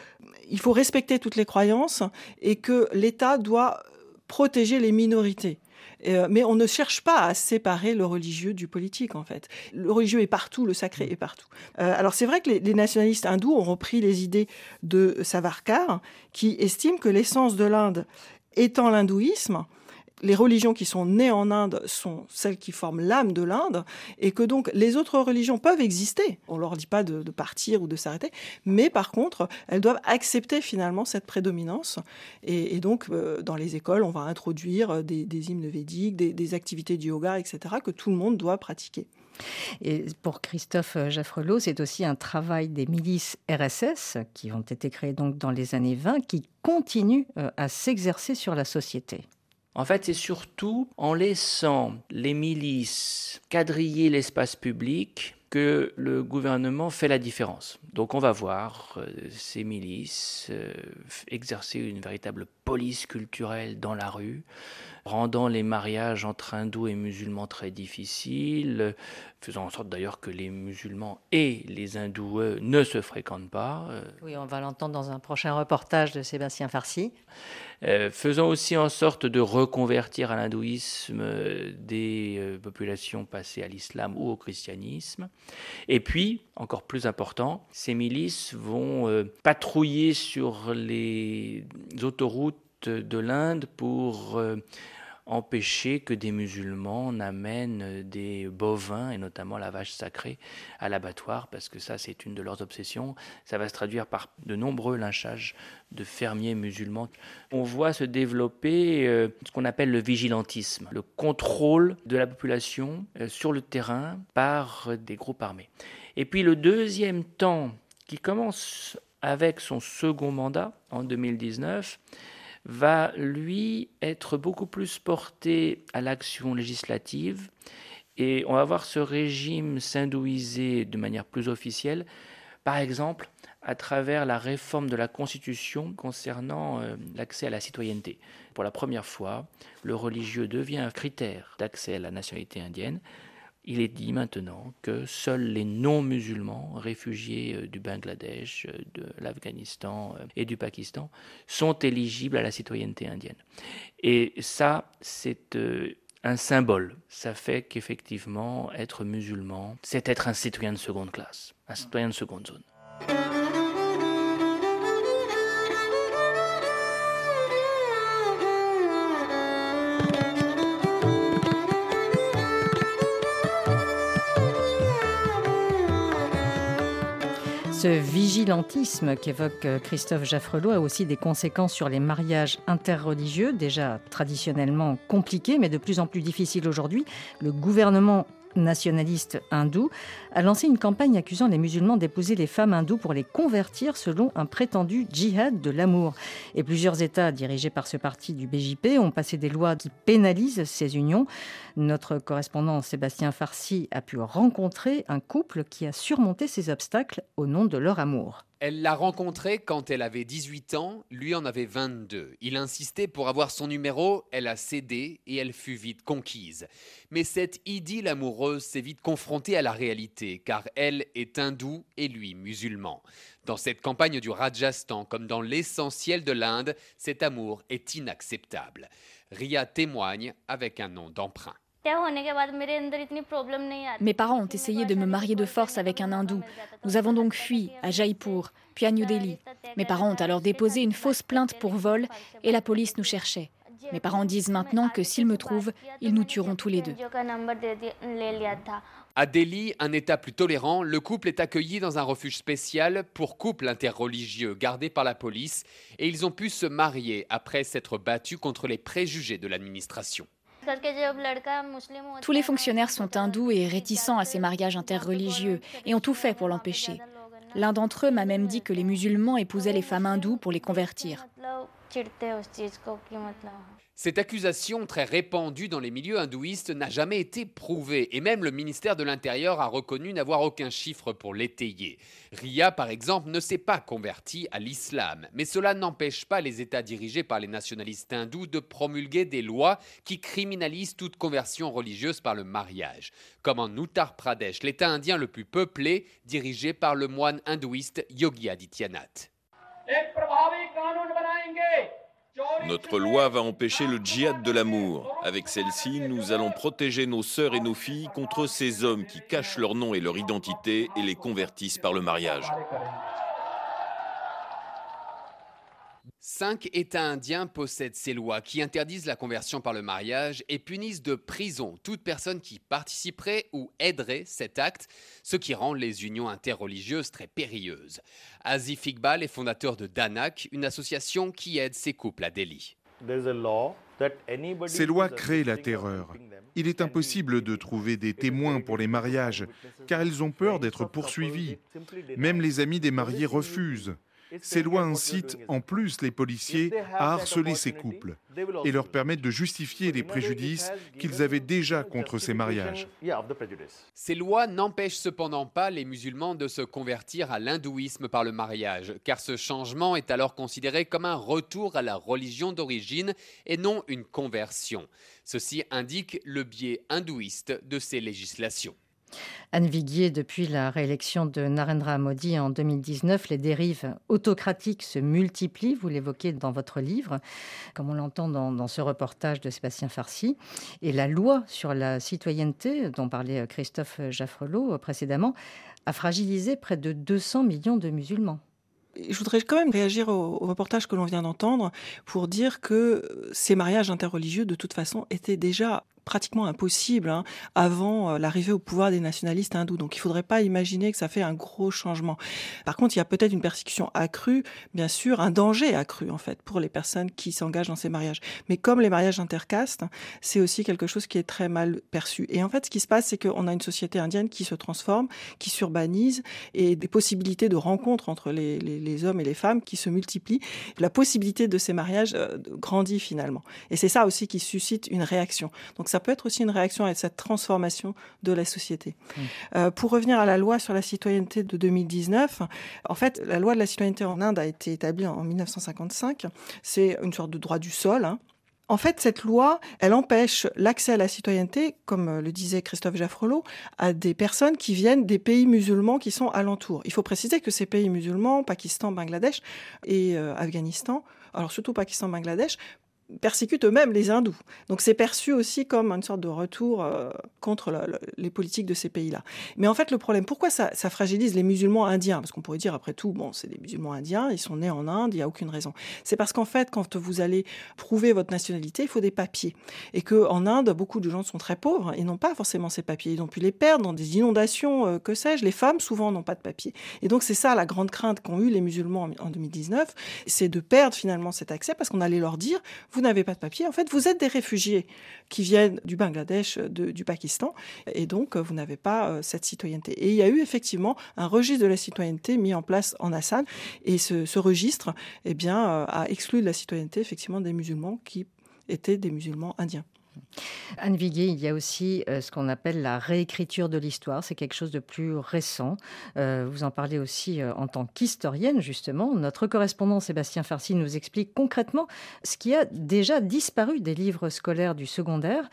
il faut respecter toutes les croyances et que l'État doit protéger les minorités. Euh, mais on ne cherche pas à séparer le religieux du politique, en fait. Le religieux est partout, le sacré est partout. Euh, alors c'est vrai que les, nationalistes hindous ont repris les idées de Savarkar, qui estime que l'essence de l'Inde étant l'hindouisme, les religions qui sont nées en Inde sont celles qui forment l'âme de l'Inde, et que donc les autres religions peuvent exister. On leur dit pas de, partir ou de s'arrêter, mais par contre, elles doivent accepter finalement cette prédominance. Et, donc, euh, dans les écoles, on va introduire des, hymnes védiques, des, activités de yoga, etc., que tout le monde doit pratiquer. Et pour Christophe Jaffrelot, c'est aussi un travail des milices RSS qui ont été créées donc dans les années 20 qui continuent euh, à s'exercer sur la société. En fait, c'est surtout en laissant les milices quadriller l'espace public que le gouvernement fait la différence. Donc on va voir euh, ces milices euh, exercer une véritable police culturelle dans la rue, rendant les mariages entre hindous et musulmans très difficiles, faisant en sorte d'ailleurs que les musulmans et les hindous ne se fréquentent pas. Euh. Oui, on va l'entendre dans un prochain reportage de Sébastien Farsi. Euh, faisant aussi en sorte de reconvertir à l'hindouisme des euh, populations passées à l'islam ou au christianisme. Et puis, encore plus important, ces milices vont patrouiller sur les autoroutes de l'Inde pour empêcher que des musulmans n'amènent des bovins, et notamment la vache sacrée, à l'abattoir, parce que ça, c'est une de leurs obsessions. Ça va se traduire par de nombreux lynchages de fermiers musulmans. On voit se développer euh, ce qu'on appelle le vigilantisme, le contrôle de la population euh, sur le terrain par des groupes armés. Et puis le deuxième temps, qui commence avec son second mandat en 2019, va lui être beaucoup plus porté à l'action législative et on va voir ce régime s'hindouiser de manière plus officielle, par exemple à travers la réforme de la Constitution concernant euh, l'accès à la citoyenneté. Pour la première fois, le religieux devient un critère d'accès à la nationalité indienne il est dit maintenant que seuls les non-musulmans, réfugiés euh, du Bangladesh, euh, de l'Afghanistan euh, et du Pakistan, sont éligibles à la citoyenneté indienne. Et ça, c'est un symbole. Ça fait qu'effectivement, être musulman, c'est être un citoyen de seconde classe, un citoyen de seconde zone. Ce vigilantisme qu'évoque euh, Christophe Jaffrelot a aussi des conséquences sur les mariages interreligieux, déjà traditionnellement compliqués, mais de plus en plus difficiles aujourd'hui. Le gouvernement nationaliste hindou, a lancé une campagne accusant les musulmans d'épouser les femmes hindoues pour les convertir selon un prétendu djihad de l'amour. Et plusieurs États dirigés par ce parti du BJP ont passé des lois qui pénalisent ces unions. Notre correspondant Sébastien Farsi a pu rencontrer un couple qui a surmonté ces obstacles au nom de leur amour. Elle l'a rencontré quand elle avait 18 ans, lui en avait 22. Il insistait pour avoir son numéro, elle a cédé et elle fut vite conquise. Mais cette idylle amoureuse s'est vite confrontée à la réalité, car elle est hindoue et lui musulman. Dans cette campagne du Rajasthan, comme dans l'essentiel de l'Inde, cet amour est inacceptable. Ria témoigne avec un nom d'emprunt. Mes parents ont essayé de me marier de force avec un hindou. Nous avons donc fui à Jaipur, puis à New Delhi. Mes parents ont alors déposé une fausse plainte pour vol et la police nous cherchait. Mes parents disent maintenant que s'ils me trouvent, ils nous tueront tous les deux. À Delhi, un État plus tolérant, le couple est accueilli dans un refuge spécial pour couples interreligieux gardé par la police et ils ont pu se marier après s'être battus contre les préjugés de l'administration. Tous les fonctionnaires sont hindous et réticents à ces mariages interreligieux et ont tout fait pour l'empêcher. L'un d'entre eux m'a même dit que les musulmans épousaient les femmes hindoues pour les convertir. Cette accusation très répandue dans les milieux hindouistes n'a jamais été prouvée et même le ministère de l'Intérieur a reconnu n'avoir aucun chiffre pour l'étayer. Ria, par exemple, ne s'est pas converti à l'islam, mais cela n'empêche pas les États dirigés par les nationalistes hindous de promulguer des lois qui criminalisent toute conversion religieuse par le mariage, comme en Uttar Pradesh, l'État indien le plus peuplé, dirigé par le moine hindouiste Yogi Adityanath. Notre loi va empêcher le djihad de l'amour. Avec celle-ci, nous allons protéger nos sœurs et nos filles contre ces hommes qui cachent leur nom et leur identité et les convertissent par le mariage. Cinq États indiens possèdent ces lois qui interdisent la conversion par le mariage et punissent de prison toute personne qui participerait ou aiderait cet acte, ce qui rend les unions interreligieuses très périlleuses. Azif Iqbal est fondateur de Danak, une association qui aide ces couples à Delhi. Ces lois créent la terreur. Il est impossible de trouver des témoins pour les mariages, car ils ont peur d'être poursuivis. Même les amis des mariés refusent. Ces lois incitent en plus les policiers à harceler ces couples et leur permettent de justifier les préjudices qu'ils avaient déjà contre ces mariages. Ces lois n'empêchent cependant pas les musulmans de se convertir à l'hindouisme par le mariage, car ce changement est alors considéré comme un retour à la religion d'origine et non une conversion. Ceci indique le biais hindouiste de ces législations. Anne Viguier, depuis la réélection de Narendra Modi en 2019, les dérives autocratiques se multiplient, vous l'évoquez dans votre livre, comme on l'entend dans, ce reportage de Sébastien Farcy. Et la loi sur la citoyenneté, dont parlait Christophe Jaffrelot précédemment, a fragilisé près de 200 millions de musulmans. Je voudrais quand même réagir au, reportage que l'on vient d'entendre pour dire que ces mariages interreligieux, de toute façon, étaient déjà pratiquement impossible hein, avant euh, l'arrivée au pouvoir des nationalistes hindous. Donc il ne faudrait pas imaginer que ça fait un gros changement. Par contre, il y a peut-être une persécution accrue, bien sûr, un danger accru en fait pour les personnes qui s'engagent dans ces mariages. Mais comme les mariages intercastes, c'est aussi quelque chose qui est très mal perçu. Et en fait, ce qui se passe, c'est qu'on a une société indienne qui se transforme, qui s'urbanise et des possibilités de rencontres entre les, les, hommes et les femmes qui se multiplient. La possibilité de ces mariages euh, grandit finalement. Et c'est ça aussi qui suscite une réaction. Donc ça peut être aussi une réaction à cette transformation de la société. Mmh. Euh, pour revenir à la loi sur la citoyenneté de 2019, en fait, la loi de la citoyenneté en Inde a été établie en 1955. C'est une sorte de droit du sol. Hein. En fait, cette loi, elle empêche l'accès à la citoyenneté, comme euh, le disait Christophe Jaffrelot, à des personnes qui viennent des pays musulmans qui sont alentours. Il faut préciser que ces pays musulmans, Pakistan, Bangladesh et euh, Afghanistan, alors surtout Pakistan, Bangladesh, persécutent eux-mêmes les hindous. Donc c'est perçu aussi comme une sorte de retour euh, contre les politiques de ces pays-là. Mais en fait, le problème, pourquoi ça, fragilise les musulmans indiens? Parce qu'on pourrait dire, après tout, bon, c'est des musulmans indiens, ils sont nés en Inde, il n'y a aucune raison. C'est parce qu'en fait, quand vous allez prouver votre nationalité, il faut des papiers. Et qu'en Inde, beaucoup de gens sont très pauvres et n'ont pas forcément ces papiers. Ils ont pu les perdre dans des inondations, euh, que sais-je. Les femmes, souvent, n'ont pas de papiers. Et donc c'est ça la grande crainte qu'ont eu les musulmans en, en 2019, c'est de perdre finalement cet accès parce qu'on allait leur dire, vous vous n'avez pas de papier, en fait, vous êtes des réfugiés qui viennent du Bangladesh, du Pakistan, et donc vous n'avez pas cette citoyenneté. Et il y a eu effectivement un registre de la citoyenneté mis en place en Assad, et ce, registre, eh bien, a exclu de la citoyenneté effectivement des musulmans qui étaient des musulmans indiens. Anne Viguier, il y a aussi euh, ce qu'on appelle la réécriture de l'histoire. C'est quelque chose de plus récent. Euh, vous en parlez aussi euh, en tant qu'historienne, justement. Notre correspondant Sébastien Farcy nous explique concrètement ce qui a déjà disparu des livres scolaires du secondaire.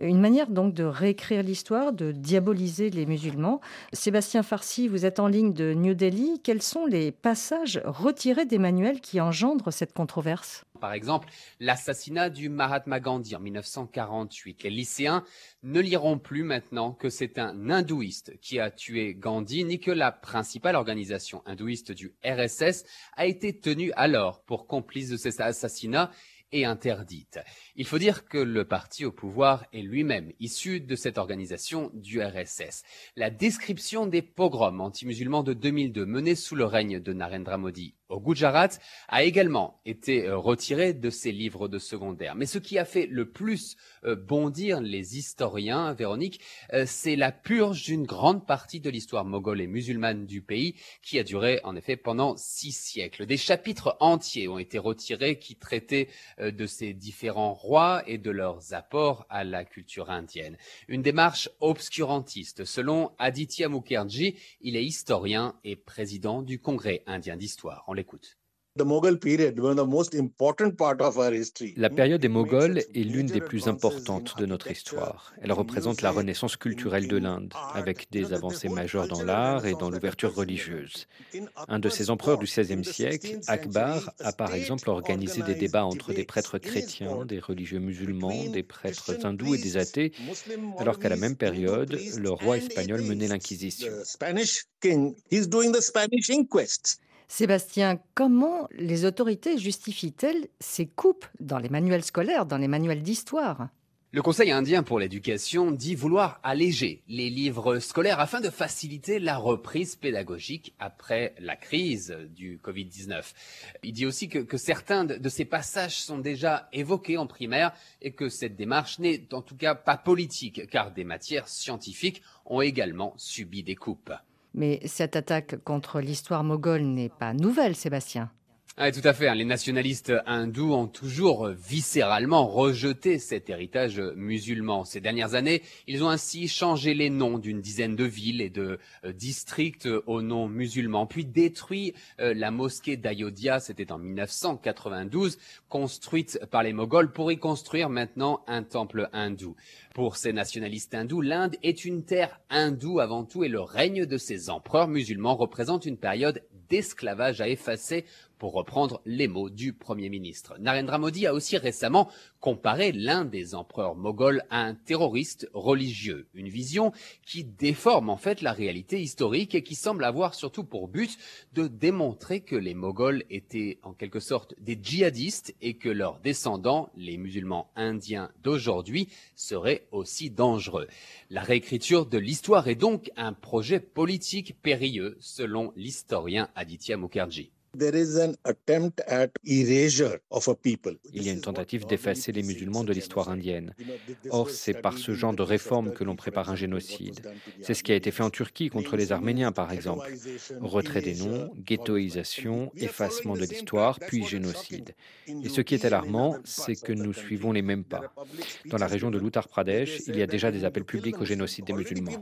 Une manière donc de réécrire l'histoire, de diaboliser les musulmans. Sébastien Farcy, vous êtes en ligne de New Delhi. Quels sont les passages retirés des manuels qui engendrent cette controverse? Par exemple, l'assassinat du Mahatma Gandhi en 1948. Les lycéens ne liront plus maintenant que c'est un hindouiste qui a tué Gandhi, ni que la principale organisation hindouiste du RSS a été tenue alors pour complice de cet assassinat et interdite. Il faut dire que le parti au pouvoir est lui-même issu de cette organisation du RSS. La description des pogroms anti-musulmans de 2002 menés sous le règne de Narendra Modi au Gujarat a également été euh, retirée de ses livres de secondaire. Mais ce qui a fait le plus euh, bondir les historiens, Véronique, euh, c'est la purge d'une grande partie de l'histoire moghole et musulmane du pays qui a duré en effet pendant six siècles. Des chapitres entiers ont été retirés qui traitaient de ces différents rois et de leurs apports à la culture indienne. Une démarche obscurantiste. Selon Aditya Mukherjee, il est historien et président du Congrès indien d'histoire. On l'écoute. La période des Moghols est l'une des plus importantes de notre histoire. Elle représente la renaissance culturelle de l'Inde, avec des avancées majeures dans l'art et dans l'ouverture religieuse. Un de ces empereurs du XVIe siècle, Akbar, a par exemple organisé des débats entre des prêtres chrétiens, des religieux musulmans, des prêtres hindous et des athées, alors qu'à la même période, le roi espagnol menait l'Inquisition. Sébastien, comment les autorités justifient-elles ces coupes dans les manuels scolaires, dans les manuels d'histoire? Le Conseil indien pour l'éducation dit vouloir alléger les livres scolaires afin de faciliter la reprise pédagogique après la crise du Covid-19. Il dit aussi que, que, certains de ces passages sont déjà évoqués en primaire et que cette démarche n'est en tout cas pas politique car des matières scientifiques ont également subi des coupes. Mais cette attaque contre l'histoire moghole n'est pas nouvelle, Sébastien. Ah, tout à fait. Hein. Les nationalistes hindous ont toujours viscéralement rejeté cet héritage musulman. Ces dernières années, ils ont ainsi changé les noms d'une dizaine de villes et de euh, districts au nom musulman, puis détruit euh, la mosquée d'Ayodhya, c'était en 1992, construite par les Moghols pour y construire maintenant un temple hindou. Pour ces nationalistes hindous, l'Inde est une terre hindoue avant tout et le règne de ces empereurs musulmans représente une période d'esclavage à effacer pour reprendre les mots du Premier ministre. Narendra Modi a aussi récemment comparé l'un des empereurs moghols à un terroriste religieux, une vision qui déforme en fait la réalité historique et qui semble avoir surtout pour but de démontrer que les moghols étaient en quelque sorte des djihadistes et que leurs descendants, les musulmans indiens d'aujourd'hui, seraient aussi dangereux. La réécriture de l'histoire est donc un projet politique périlleux selon l'historien Aditya Mukherjee. Il y a une tentative d'effacer les musulmans de l'histoire indienne. Or, c'est par ce genre de réforme que l'on prépare un génocide. C'est ce qui a été fait en Turquie contre les Arméniens, par exemple. Retrait des noms, ghettoisation, effacement de l'histoire, puis génocide. Et ce qui est alarmant, c'est que nous suivons les mêmes pas. Dans la région de l'Uttar Pradesh, il y a déjà des appels publics au génocide des musulmans.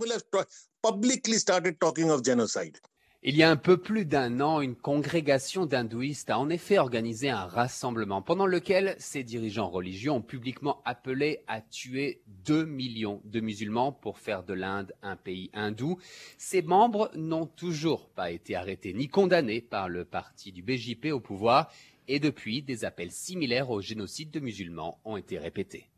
Il y a un peu plus d'un an, une congrégation d'hindouistes a en effet organisé un rassemblement pendant lequel ces dirigeants religieux ont publiquement appelé à tuer 2 millions de musulmans pour faire de l'Inde un pays hindou. Ces membres n'ont toujours pas été arrêtés ni condamnés par le parti du BJP au pouvoir et depuis, des appels similaires au génocide de musulmans ont été répétés.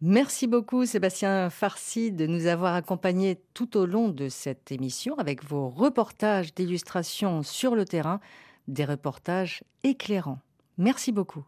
Merci beaucoup Sébastien Farsi de nous avoir accompagnés tout au long de cette émission avec vos reportages d'illustration sur le terrain, des reportages éclairants. Merci beaucoup.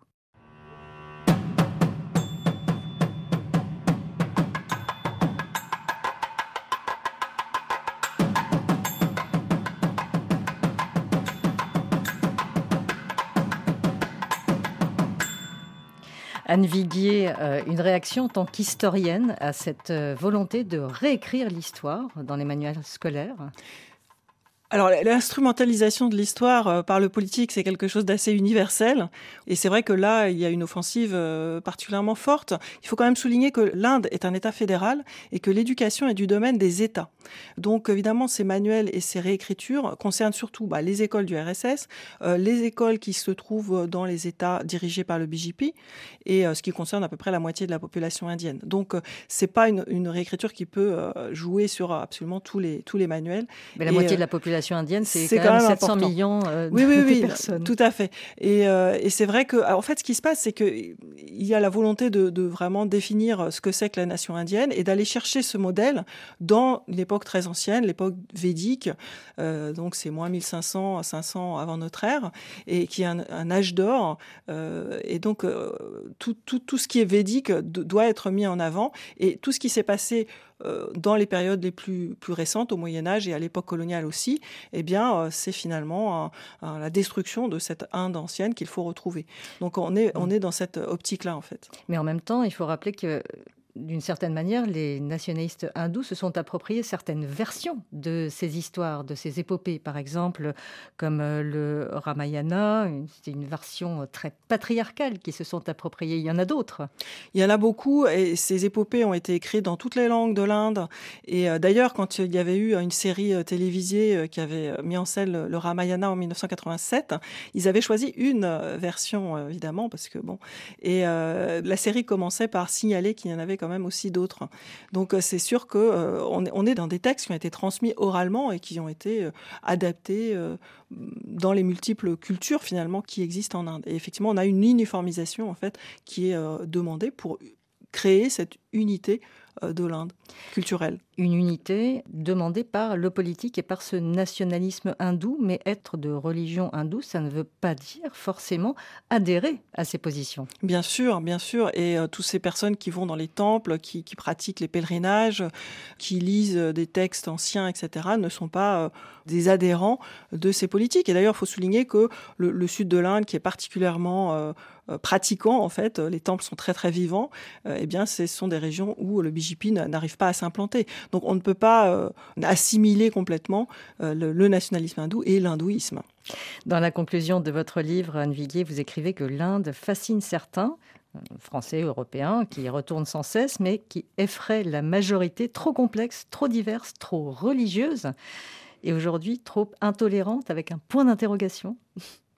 Anne Viguier, euh, une réaction en tant qu'historienne à cette euh, volonté de réécrire l'histoire dans les manuels scolaires? Alors l'instrumentalisation de l'histoire euh, par le politique, c'est quelque chose d'assez universel. Et c'est vrai que là, il y a une offensive euh, particulièrement forte. Il faut quand même souligner que l'Inde est un État fédéral et que l'éducation est du domaine des États. Donc évidemment, ces manuels et ces réécritures concernent surtout bah, les écoles du RSS, euh, les écoles qui se trouvent dans les États dirigés par le BJP, et ce qui concerne à peu près la moitié de la population indienne. Donc c'est pas une, une, réécriture qui peut jouer sur absolument tous les tous les manuels. Mais la moitié de la population indienne, c'est quand, même 700 millions euh, oui, oui, oui, personnes. Tout à fait. Et, euh, et c'est vrai que, en fait, ce qui se passe, c'est qu'il y a la volonté de, de, vraiment définir ce que c'est que la nation indienne et d'aller chercher ce modèle dans l'époque très ancienne, l'époque védique. Euh, donc, c'est moins 1500 à 500 avant notre ère, et qui est un, un âge d'or. Et donc, tout, tout, tout ce qui est védique doit être mis en avant. Et tout ce qui s'est passé dans les périodes les plus, plus récentes, au Moyen Âge et à l'époque coloniale aussi, eh bien, euh, c'est finalement la destruction de cette Inde ancienne qu'il faut retrouver. Donc on est, on est dans cette optique-là, en fait. Mais en même temps, il faut rappeler que d'une certaine manière, les nationalistes hindous se sont appropriés certaines versions de ces histoires, de ces épopées, par exemple, comme euh, le Ramayana, c'est une version très patriarcale qui se sont appropriées. Il y en a d'autres. Il y en a beaucoup, et ces épopées ont été écrites dans toutes les langues de l'Inde. Et euh, d'ailleurs, quand il y avait eu une série euh, télévisée qui avait mis en scène le Ramayana en 1987, ils avaient choisi une version, évidemment, parce que bon. Et la série commençait par signaler qu'il y en avait même aussi d'autres. Donc euh, c'est sûr que euh, on, est dans des textes qui ont été transmis oralement et qui ont été euh, adaptés dans les multiples cultures finalement qui existent en Inde. Et effectivement, on a une uniformisation en fait qui est demandée pour créer cette unité de l'Inde culturelle. Une unité demandée par le politique et par ce nationalisme hindou, mais être de religion hindoue, ça ne veut pas dire forcément adhérer à ces positions. Bien sûr, bien sûr. Et euh, toutes ces personnes qui vont dans les temples, qui, pratiquent les pèlerinages, qui lisent des textes anciens, etc., ne sont pas euh, des adhérents de ces politiques. Et d'ailleurs, il faut souligner que le, sud de l'Inde, qui est particulièrement pratiquant, en fait, les temples sont très très vivants, eh bien, ce sont des régions où le BJP n'arrive pas à s'implanter. Donc on ne peut pas euh, assimiler complètement euh, le, nationalisme hindou et l'hindouisme. Dans la conclusion de votre livre, Anne Viguier, vous écrivez que l'Inde fascine certains, euh, français, européens, qui retournent sans cesse, mais qui effraie la majorité trop complexe, trop diverse, trop religieuse, et aujourd'hui trop intolérante, avec un point d'interrogation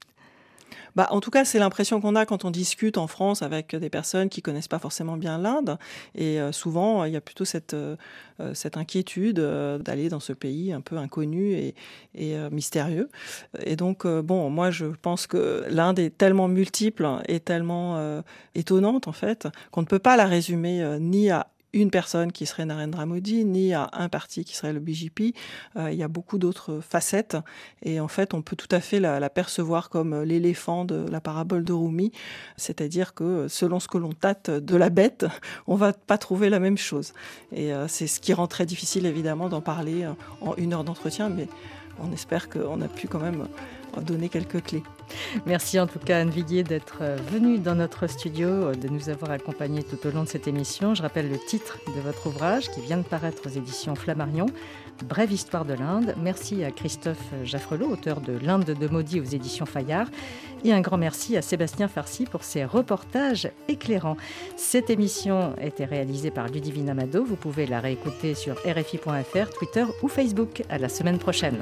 bah, en tout cas, c'est l'impression qu'on a quand on discute en France avec des personnes qui connaissent pas forcément bien l'Inde. Et euh, souvent, il y a plutôt cette, euh, euh, cette inquiétude d'aller dans ce pays un peu inconnu et, et mystérieux. Et donc, bon, moi, je pense que l'Inde est tellement multiple et tellement étonnante, en fait, qu'on ne peut pas la résumer ni à une personne qui serait Narendra Modi, ni à un parti qui serait le BJP. Euh, il y a beaucoup d'autres facettes et en fait, on peut tout à fait la, percevoir comme l'éléphant de la parabole de Rumi, c'est-à-dire que selon ce que l'on tâte de la bête, on va pas trouver la même chose. Et euh, c'est ce qui rend très difficile évidemment d'en parler euh, en une heure d'entretien, mais on espère qu'on a pu quand même donner quelques clés. Merci en tout cas Anne Viguier d'être euh, venue dans notre studio, euh, de nous avoir accompagnés tout au long de cette émission. Je rappelle le titre de votre ouvrage qui vient de paraître aux éditions Flammarion, Brève histoire de l'Inde. Merci à Christophe Jaffrelot, auteur de L'Inde de Maudit aux éditions Fayard. Et un grand merci à Sébastien Farcy pour ses reportages éclairants. Cette émission a été réalisée par Ludivine Amado. Vous pouvez la réécouter sur rfi.fr, Twitter ou Facebook. À la semaine prochaine.